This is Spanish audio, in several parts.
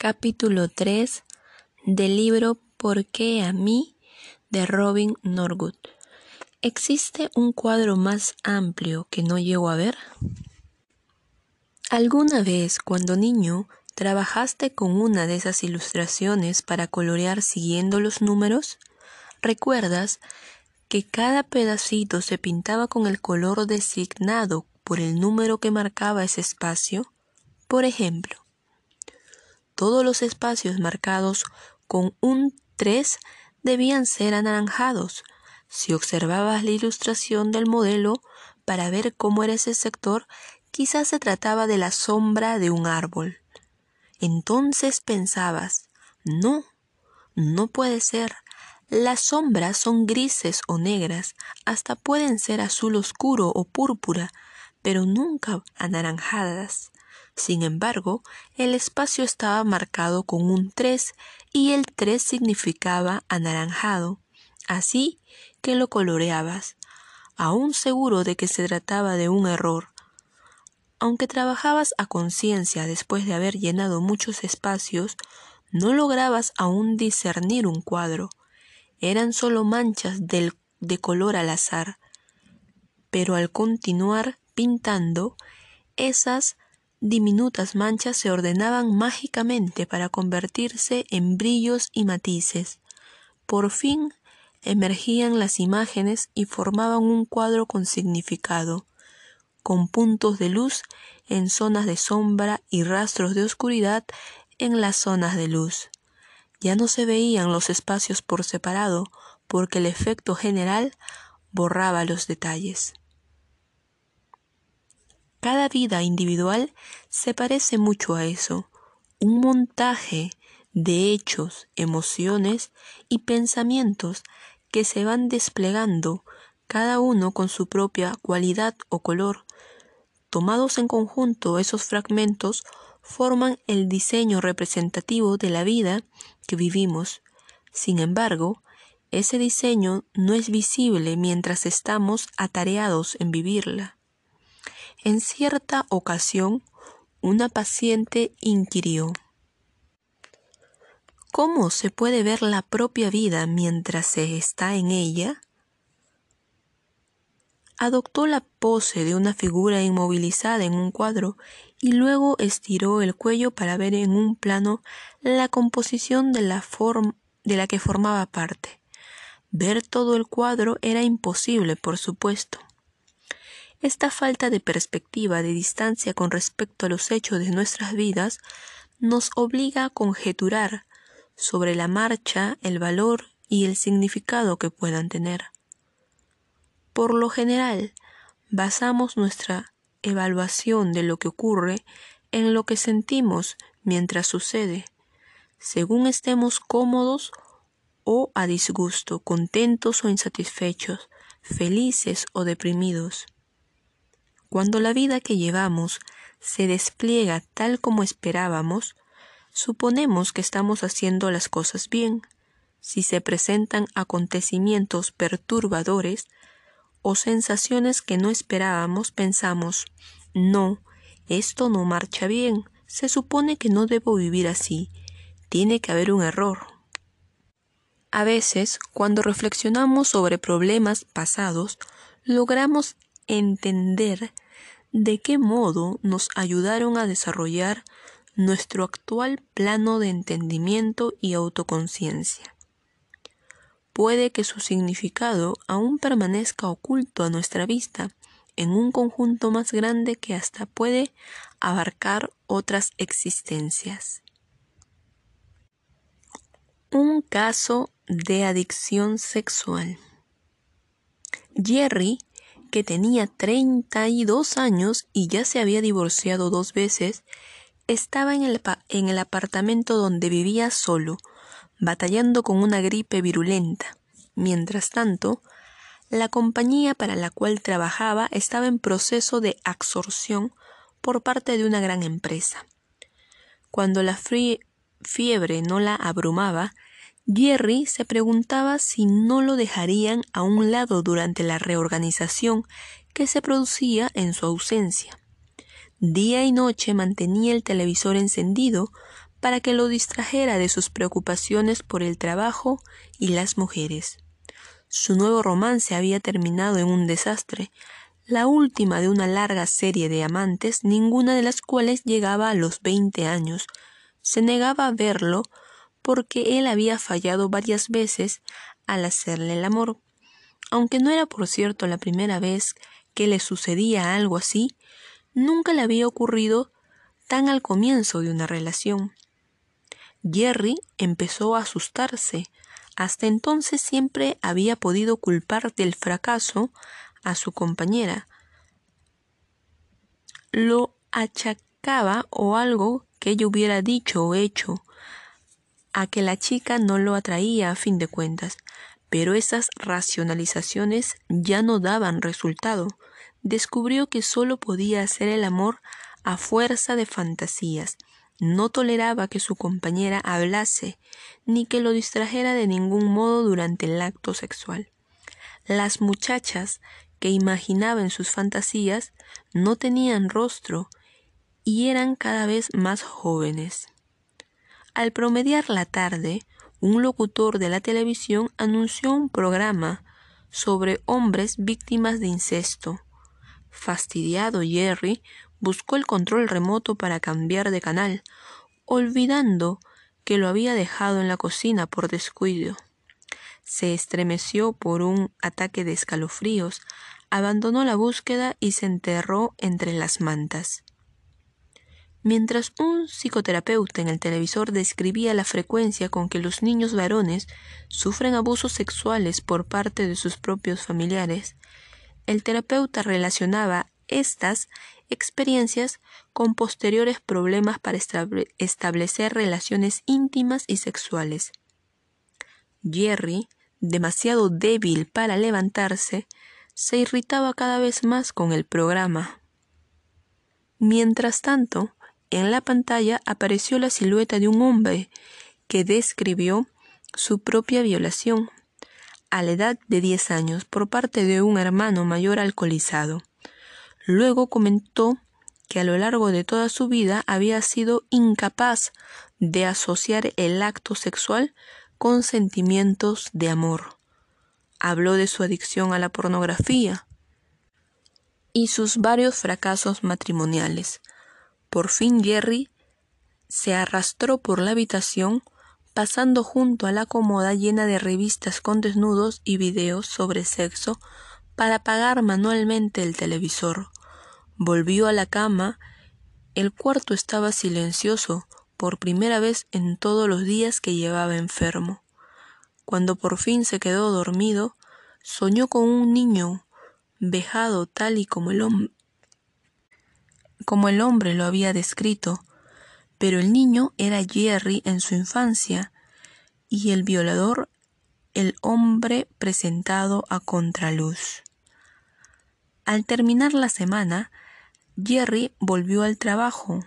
Capítulo 3 del libro ¿Por qué a mí? de Robin Norwood. ¿Existe un cuadro más amplio que no llego a ver? ¿Alguna vez, cuando niño, trabajaste con una de esas ilustraciones para colorear siguiendo los números? ¿Recuerdas que cada pedacito se pintaba con el color designado por el número que marcaba ese espacio? Por ejemplo, todos los espacios marcados con un 3 debían ser anaranjados. Si observabas la ilustración del modelo para ver cómo era ese sector, quizás se trataba de la sombra de un árbol. Entonces pensabas, no, no puede ser. Las sombras son grises o negras, hasta pueden ser azul oscuro o púrpura, pero nunca anaranjadas. Sin embargo, el espacio estaba marcado con un 3 y el 3 significaba anaranjado, así que lo coloreabas, aún seguro de que se trataba de un error. Aunque trabajabas a conciencia después de haber llenado muchos espacios, no lograbas aún discernir un cuadro. Eran solo manchas de color al azar. Pero al continuar pintando, esas diminutas manchas se ordenaban mágicamente para convertirse en brillos y matices. Por fin emergían las imágenes y formaban un cuadro con significado, con puntos de luz en zonas de sombra y rastros de oscuridad en las zonas de luz. Ya no se veían los espacios por separado porque el efecto general borraba los detalles. Cada vida individual se parece mucho a eso, un montaje de hechos, emociones y pensamientos que se van desplegando, cada uno con su propia cualidad o color. Tomados en conjunto, esos fragmentos forman el diseño representativo de la vida que vivimos. Sin embargo, ese diseño no es visible mientras estamos atareados en vivirla. En cierta ocasión, una paciente inquirió ¿Cómo se puede ver la propia vida mientras se está en ella? Adoptó la pose de una figura inmovilizada en un cuadro y luego estiró el cuello para ver en un plano la composición de la, de la que formaba parte. Ver todo el cuadro era imposible, por supuesto. Esta falta de perspectiva, de distancia con respecto a los hechos de nuestras vidas, nos obliga a conjeturar sobre la marcha el valor y el significado que puedan tener. Por lo general, basamos nuestra evaluación de lo que ocurre en lo que sentimos mientras sucede, según estemos cómodos o a disgusto, contentos o insatisfechos, felices o deprimidos. Cuando la vida que llevamos se despliega tal como esperábamos, suponemos que estamos haciendo las cosas bien. Si se presentan acontecimientos perturbadores o sensaciones que no esperábamos, pensamos, no, esto no marcha bien, se supone que no debo vivir así, tiene que haber un error. A veces, cuando reflexionamos sobre problemas pasados, logramos entender de qué modo nos ayudaron a desarrollar nuestro actual plano de entendimiento y autoconciencia. Puede que su significado aún permanezca oculto a nuestra vista en un conjunto más grande que hasta puede abarcar otras existencias. Un caso de adicción sexual. Jerry que tenía 32 años y ya se había divorciado dos veces, estaba en el, en el apartamento donde vivía solo, batallando con una gripe virulenta. Mientras tanto, la compañía para la cual trabajaba estaba en proceso de absorción por parte de una gran empresa. Cuando la fiebre no la abrumaba, Jerry se preguntaba si no lo dejarían a un lado durante la reorganización que se producía en su ausencia. Día y noche mantenía el televisor encendido para que lo distrajera de sus preocupaciones por el trabajo y las mujeres. Su nuevo romance había terminado en un desastre, la última de una larga serie de amantes, ninguna de las cuales llegaba a los veinte años. Se negaba a verlo porque él había fallado varias veces al hacerle el amor. Aunque no era por cierto la primera vez que le sucedía algo así, nunca le había ocurrido tan al comienzo de una relación. Jerry empezó a asustarse. Hasta entonces siempre había podido culpar del fracaso a su compañera. Lo achacaba o algo que ella hubiera dicho o hecho a que la chica no lo atraía a fin de cuentas, pero esas racionalizaciones ya no daban resultado. Descubrió que solo podía hacer el amor a fuerza de fantasías. No toleraba que su compañera hablase, ni que lo distrajera de ningún modo durante el acto sexual. Las muchachas que imaginaba en sus fantasías no tenían rostro y eran cada vez más jóvenes. Al promediar la tarde, un locutor de la televisión anunció un programa sobre hombres víctimas de incesto. Fastidiado Jerry buscó el control remoto para cambiar de canal, olvidando que lo había dejado en la cocina por descuido. Se estremeció por un ataque de escalofríos, abandonó la búsqueda y se enterró entre las mantas. Mientras un psicoterapeuta en el televisor describía la frecuencia con que los niños varones sufren abusos sexuales por parte de sus propios familiares, el terapeuta relacionaba estas experiencias con posteriores problemas para establecer relaciones íntimas y sexuales. Jerry, demasiado débil para levantarse, se irritaba cada vez más con el programa. Mientras tanto, en la pantalla apareció la silueta de un hombre que describió su propia violación a la edad de 10 años por parte de un hermano mayor alcoholizado. Luego comentó que a lo largo de toda su vida había sido incapaz de asociar el acto sexual con sentimientos de amor. Habló de su adicción a la pornografía y sus varios fracasos matrimoniales. Por fin Jerry se arrastró por la habitación, pasando junto a la cómoda llena de revistas con desnudos y videos sobre sexo para apagar manualmente el televisor. Volvió a la cama. El cuarto estaba silencioso por primera vez en todos los días que llevaba enfermo. Cuando por fin se quedó dormido, soñó con un niño vejado tal y como el hombre como el hombre lo había descrito, pero el niño era Jerry en su infancia y el violador el hombre presentado a contraluz. Al terminar la semana, Jerry volvió al trabajo.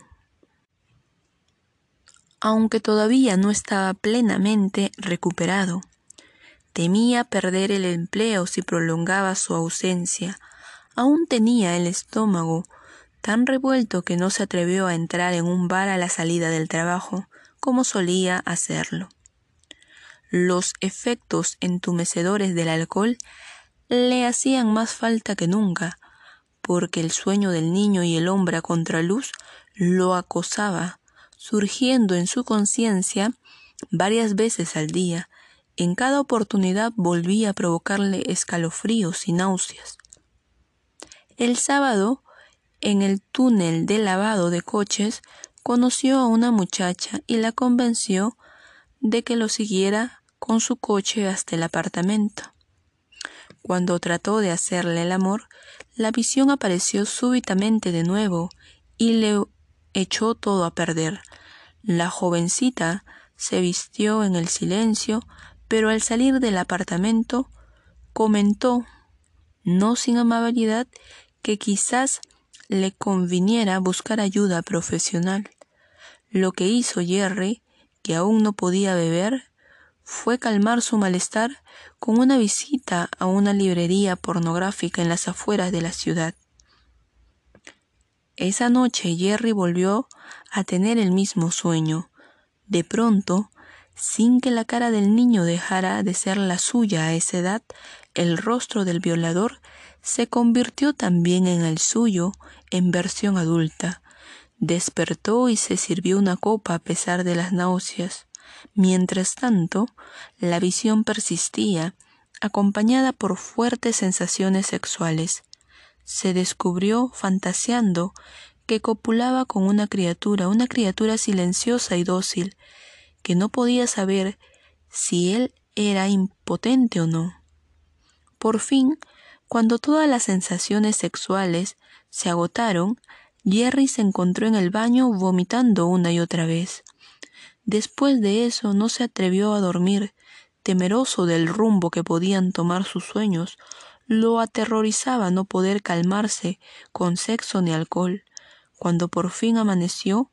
Aunque todavía no estaba plenamente recuperado, temía perder el empleo si prolongaba su ausencia. Aún tenía el estómago tan revuelto que no se atrevió a entrar en un bar a la salida del trabajo, como solía hacerlo. Los efectos entumecedores del alcohol le hacían más falta que nunca, porque el sueño del niño y el hombre a contraluz lo acosaba, surgiendo en su conciencia varias veces al día. En cada oportunidad volvía a provocarle escalofríos y náuseas. El sábado en el túnel de lavado de coches, conoció a una muchacha y la convenció de que lo siguiera con su coche hasta el apartamento. Cuando trató de hacerle el amor, la visión apareció súbitamente de nuevo y le echó todo a perder. La jovencita se vistió en el silencio, pero al salir del apartamento comentó, no sin amabilidad, que quizás le conviniera buscar ayuda profesional. Lo que hizo Jerry, que aún no podía beber, fue calmar su malestar con una visita a una librería pornográfica en las afueras de la ciudad. Esa noche Jerry volvió a tener el mismo sueño. De pronto, sin que la cara del niño dejara de ser la suya a esa edad, el rostro del violador se convirtió también en el suyo en versión adulta. Despertó y se sirvió una copa a pesar de las náuseas. Mientras tanto, la visión persistía, acompañada por fuertes sensaciones sexuales. Se descubrió fantaseando que copulaba con una criatura, una criatura silenciosa y dócil, que no podía saber si él era impotente o no. Por fin, cuando todas las sensaciones sexuales se agotaron, Jerry se encontró en el baño vomitando una y otra vez. Después de eso no se atrevió a dormir, temeroso del rumbo que podían tomar sus sueños, lo aterrorizaba no poder calmarse con sexo ni alcohol. Cuando por fin amaneció,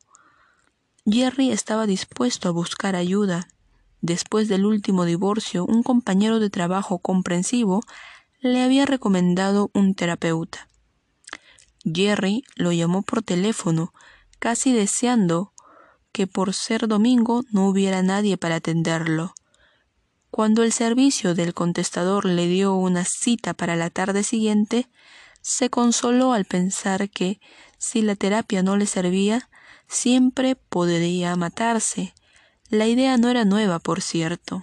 Jerry estaba dispuesto a buscar ayuda. Después del último divorcio, un compañero de trabajo comprensivo le había recomendado un terapeuta. Jerry lo llamó por teléfono, casi deseando que por ser domingo no hubiera nadie para atenderlo. Cuando el servicio del contestador le dio una cita para la tarde siguiente, se consoló al pensar que, si la terapia no le servía, siempre podría matarse. La idea no era nueva, por cierto.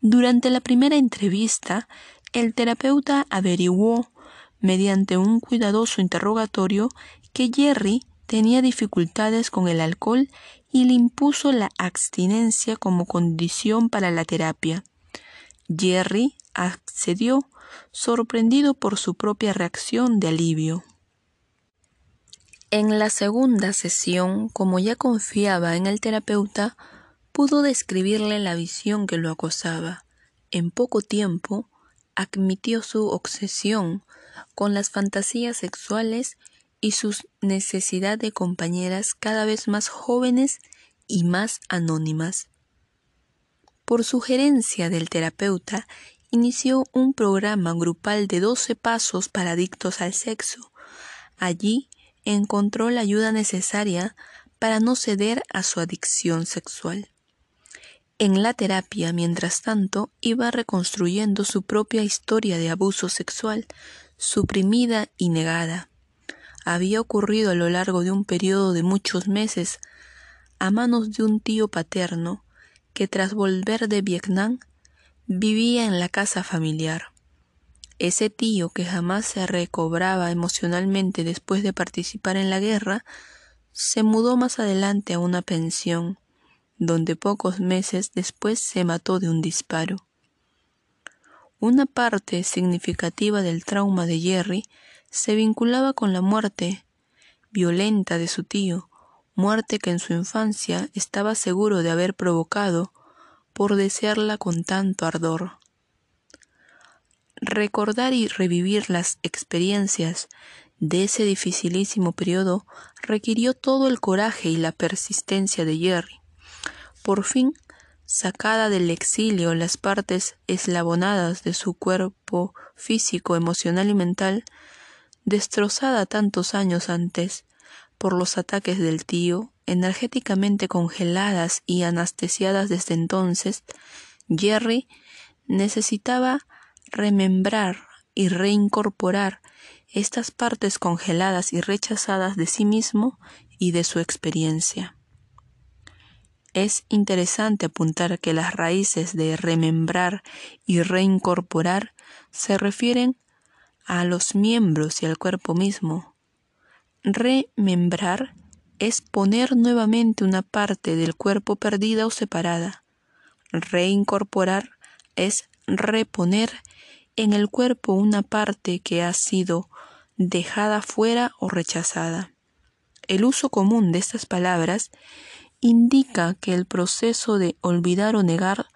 Durante la primera entrevista, el terapeuta averiguó, mediante un cuidadoso interrogatorio, que Jerry tenía dificultades con el alcohol y le impuso la abstinencia como condición para la terapia. Jerry accedió, sorprendido por su propia reacción de alivio. En la segunda sesión, como ya confiaba en el terapeuta, pudo describirle la visión que lo acosaba. En poco tiempo, admitió su obsesión con las fantasías sexuales y su necesidad de compañeras cada vez más jóvenes y más anónimas. Por sugerencia del terapeuta, inició un programa grupal de 12 pasos para adictos al sexo. Allí encontró la ayuda necesaria para no ceder a su adicción sexual. En la terapia, mientras tanto, iba reconstruyendo su propia historia de abuso sexual, suprimida y negada había ocurrido a lo largo de un periodo de muchos meses a manos de un tío paterno que tras volver de Vietnam vivía en la casa familiar. Ese tío que jamás se recobraba emocionalmente después de participar en la guerra, se mudó más adelante a una pensión, donde pocos meses después se mató de un disparo. Una parte significativa del trauma de Jerry se vinculaba con la muerte violenta de su tío, muerte que en su infancia estaba seguro de haber provocado por desearla con tanto ardor. Recordar y revivir las experiencias de ese dificilísimo periodo requirió todo el coraje y la persistencia de Jerry. Por fin, sacada del exilio las partes eslabonadas de su cuerpo físico, emocional y mental, destrozada tantos años antes por los ataques del tío, energéticamente congeladas y anestesiadas desde entonces, Jerry necesitaba remembrar y reincorporar estas partes congeladas y rechazadas de sí mismo y de su experiencia. Es interesante apuntar que las raíces de remembrar y reincorporar se refieren a los miembros y al cuerpo mismo. Remembrar es poner nuevamente una parte del cuerpo perdida o separada. Reincorporar es reponer en el cuerpo una parte que ha sido dejada fuera o rechazada. El uso común de estas palabras indica que el proceso de olvidar o negar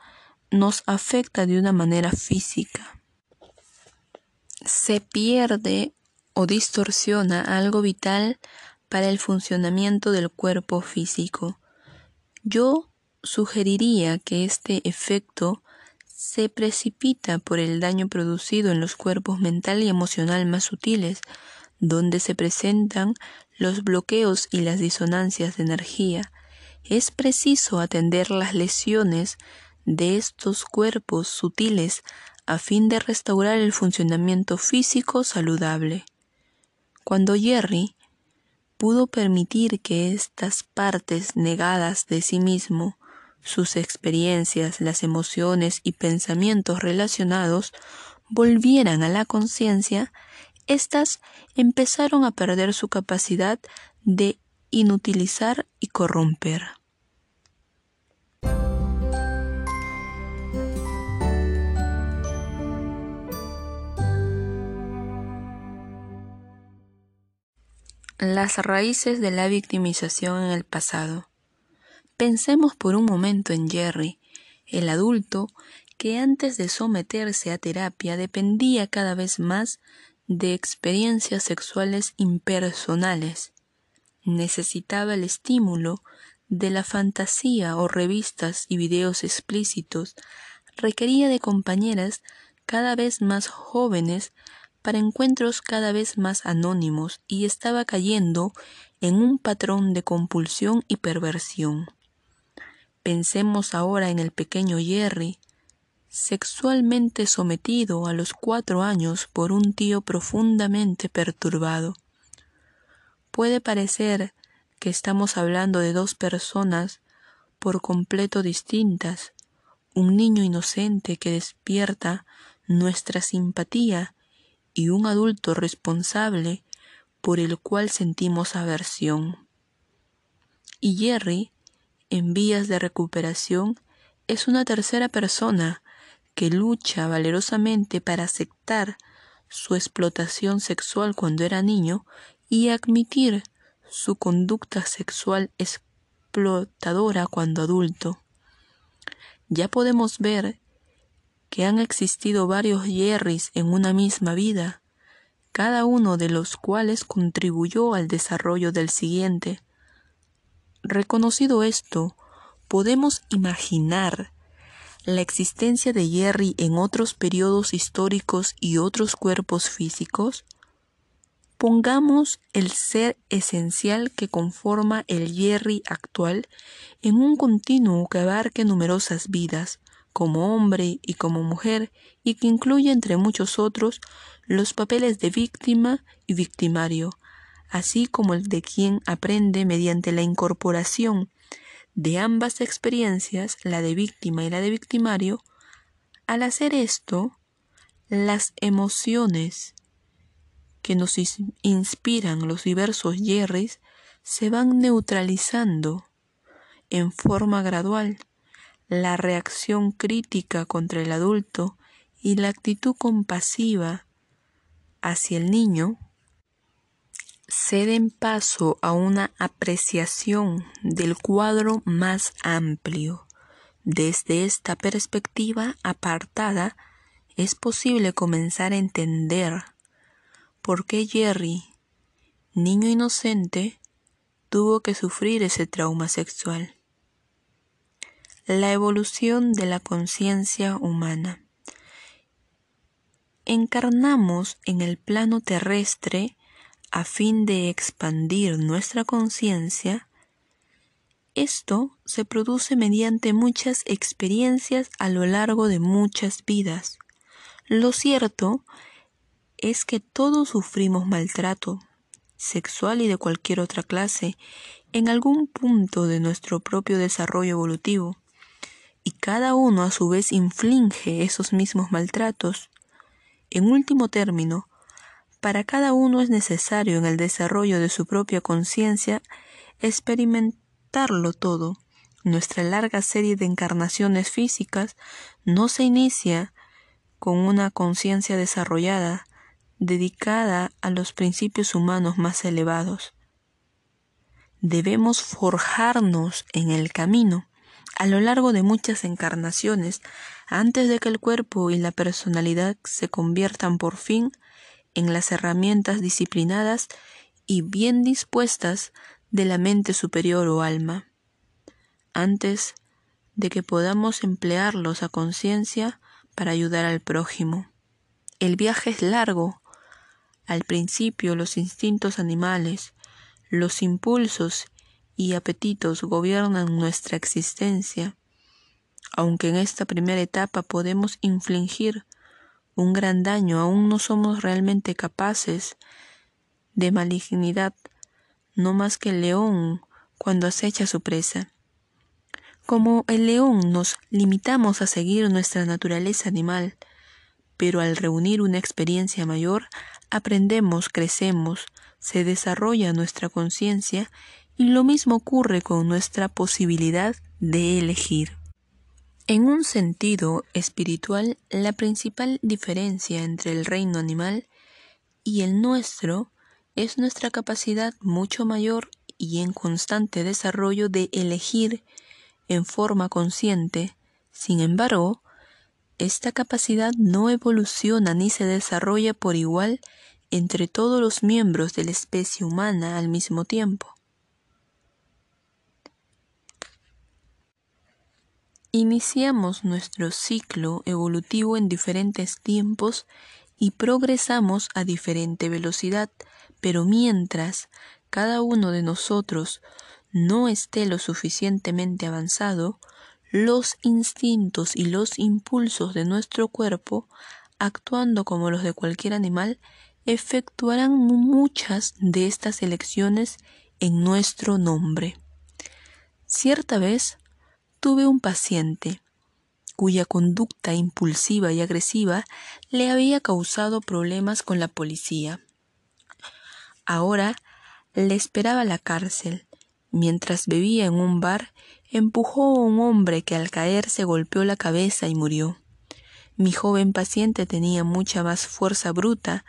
nos afecta de una manera física se pierde o distorsiona algo vital para el funcionamiento del cuerpo físico. Yo sugeriría que este efecto se precipita por el daño producido en los cuerpos mental y emocional más sutiles, donde se presentan los bloqueos y las disonancias de energía, es preciso atender las lesiones de estos cuerpos sutiles a fin de restaurar el funcionamiento físico saludable. Cuando Jerry pudo permitir que estas partes negadas de sí mismo, sus experiencias, las emociones y pensamientos relacionados, volvieran a la conciencia, éstas empezaron a perder su capacidad de inutilizar y corromper. Las raíces de la victimización en el pasado. Pensemos por un momento en Jerry, el adulto que antes de someterse a terapia dependía cada vez más de experiencias sexuales impersonales. Necesitaba el estímulo de la fantasía o revistas y videos explícitos. Requería de compañeras cada vez más jóvenes para encuentros cada vez más anónimos y estaba cayendo en un patrón de compulsión y perversión. Pensemos ahora en el pequeño Jerry, sexualmente sometido a los cuatro años por un tío profundamente perturbado. Puede parecer que estamos hablando de dos personas por completo distintas, un niño inocente que despierta nuestra simpatía y un adulto responsable por el cual sentimos aversión. Y Jerry, en vías de recuperación, es una tercera persona que lucha valerosamente para aceptar su explotación sexual cuando era niño y admitir su conducta sexual explotadora cuando adulto. Ya podemos ver que han existido varios Jerrys en una misma vida, cada uno de los cuales contribuyó al desarrollo del siguiente. Reconocido esto, podemos imaginar la existencia de Jerry en otros periodos históricos y otros cuerpos físicos? Pongamos el ser esencial que conforma el Jerry actual en un continuo que abarque numerosas vidas, como hombre y como mujer y que incluye entre muchos otros los papeles de víctima y victimario, así como el de quien aprende mediante la incorporación de ambas experiencias, la de víctima y la de victimario, al hacer esto, las emociones que nos inspiran los diversos Jerrys se van neutralizando en forma gradual la reacción crítica contra el adulto y la actitud compasiva hacia el niño ceden paso a una apreciación del cuadro más amplio. Desde esta perspectiva apartada es posible comenzar a entender por qué Jerry, niño inocente, tuvo que sufrir ese trauma sexual la evolución de la conciencia humana. Encarnamos en el plano terrestre a fin de expandir nuestra conciencia. Esto se produce mediante muchas experiencias a lo largo de muchas vidas. Lo cierto es que todos sufrimos maltrato, sexual y de cualquier otra clase, en algún punto de nuestro propio desarrollo evolutivo y cada uno a su vez inflige esos mismos maltratos. En último término, para cada uno es necesario en el desarrollo de su propia conciencia experimentarlo todo. Nuestra larga serie de encarnaciones físicas no se inicia con una conciencia desarrollada, dedicada a los principios humanos más elevados. Debemos forjarnos en el camino a lo largo de muchas encarnaciones, antes de que el cuerpo y la personalidad se conviertan por fin en las herramientas disciplinadas y bien dispuestas de la mente superior o alma, antes de que podamos emplearlos a conciencia para ayudar al prójimo. El viaje es largo. Al principio los instintos animales, los impulsos y apetitos gobiernan nuestra existencia, aunque en esta primera etapa podemos infligir un gran daño, aún no somos realmente capaces de malignidad, no más que el león cuando acecha su presa. Como el león nos limitamos a seguir nuestra naturaleza animal, pero al reunir una experiencia mayor, aprendemos, crecemos, se desarrolla nuestra conciencia y lo mismo ocurre con nuestra posibilidad de elegir. En un sentido espiritual, la principal diferencia entre el reino animal y el nuestro es nuestra capacidad mucho mayor y en constante desarrollo de elegir en forma consciente. Sin embargo, esta capacidad no evoluciona ni se desarrolla por igual entre todos los miembros de la especie humana al mismo tiempo. Iniciamos nuestro ciclo evolutivo en diferentes tiempos y progresamos a diferente velocidad, pero mientras cada uno de nosotros no esté lo suficientemente avanzado, los instintos y los impulsos de nuestro cuerpo, actuando como los de cualquier animal, efectuarán muchas de estas elecciones en nuestro nombre. Cierta vez tuve un paciente cuya conducta impulsiva y agresiva le había causado problemas con la policía. Ahora le esperaba la cárcel. Mientras bebía en un bar, empujó a un hombre que al caer se golpeó la cabeza y murió. Mi joven paciente tenía mucha más fuerza bruta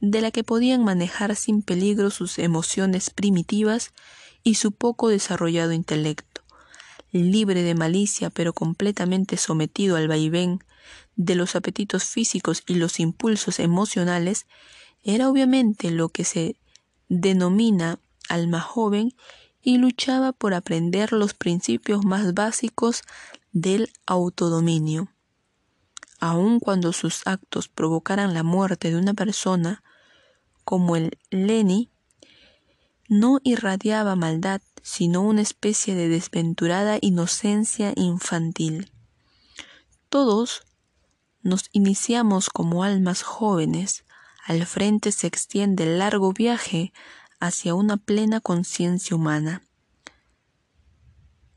de la que podían manejar sin peligro sus emociones primitivas y su poco desarrollado intelecto libre de malicia pero completamente sometido al vaivén de los apetitos físicos y los impulsos emocionales, era obviamente lo que se denomina alma joven y luchaba por aprender los principios más básicos del autodominio. Aun cuando sus actos provocaran la muerte de una persona, como el Leni, no irradiaba maldad, sino una especie de desventurada inocencia infantil. Todos nos iniciamos como almas jóvenes, al frente se extiende el largo viaje hacia una plena conciencia humana.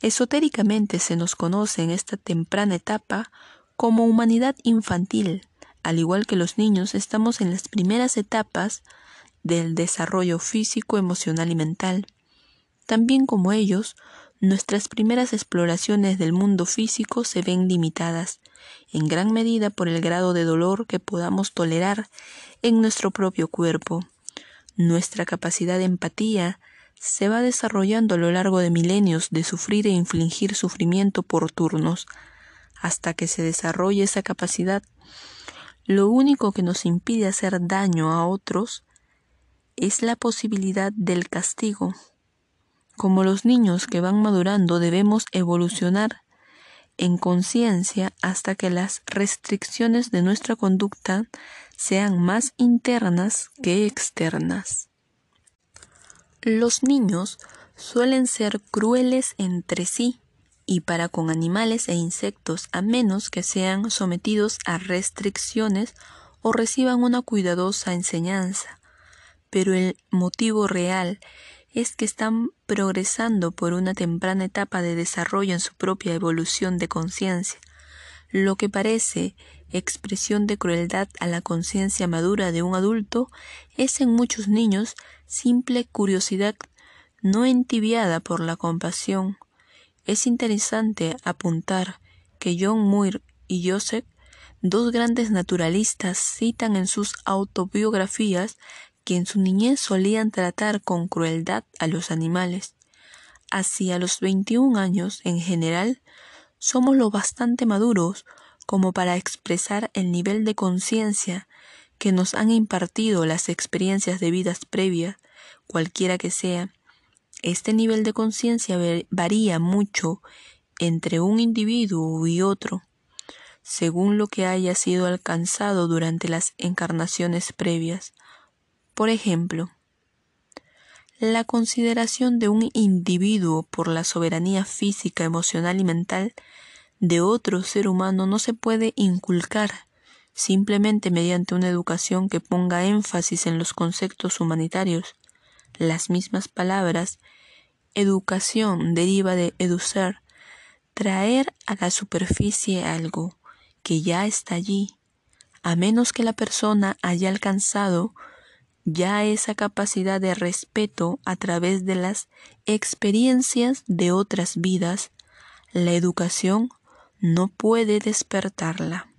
Esotéricamente se nos conoce en esta temprana etapa como humanidad infantil, al igual que los niños estamos en las primeras etapas del desarrollo físico, emocional y mental. También como ellos, nuestras primeras exploraciones del mundo físico se ven limitadas, en gran medida por el grado de dolor que podamos tolerar en nuestro propio cuerpo. Nuestra capacidad de empatía se va desarrollando a lo largo de milenios de sufrir e infligir sufrimiento por turnos, hasta que se desarrolle esa capacidad. Lo único que nos impide hacer daño a otros es la posibilidad del castigo. Como los niños que van madurando debemos evolucionar en conciencia hasta que las restricciones de nuestra conducta sean más internas que externas. Los niños suelen ser crueles entre sí y para con animales e insectos a menos que sean sometidos a restricciones o reciban una cuidadosa enseñanza. Pero el motivo real es que están progresando por una temprana etapa de desarrollo en su propia evolución de conciencia, lo que parece expresión de crueldad a la conciencia madura de un adulto es en muchos niños simple curiosidad no entibiada por la compasión. Es interesante apuntar que John Muir y Joseph, dos grandes naturalistas, citan en sus autobiografías que en su niñez solían tratar con crueldad a los animales. Hacia los 21 años, en general, somos lo bastante maduros como para expresar el nivel de conciencia que nos han impartido las experiencias de vidas previas, cualquiera que sea. Este nivel de conciencia varía mucho entre un individuo y otro, según lo que haya sido alcanzado durante las encarnaciones previas. Por ejemplo, La consideración de un individuo por la soberanía física, emocional y mental de otro ser humano no se puede inculcar simplemente mediante una educación que ponga énfasis en los conceptos humanitarios. Las mismas palabras educación deriva de educer, traer a la superficie algo que ya está allí, a menos que la persona haya alcanzado ya esa capacidad de respeto a través de las experiencias de otras vidas, la educación no puede despertarla.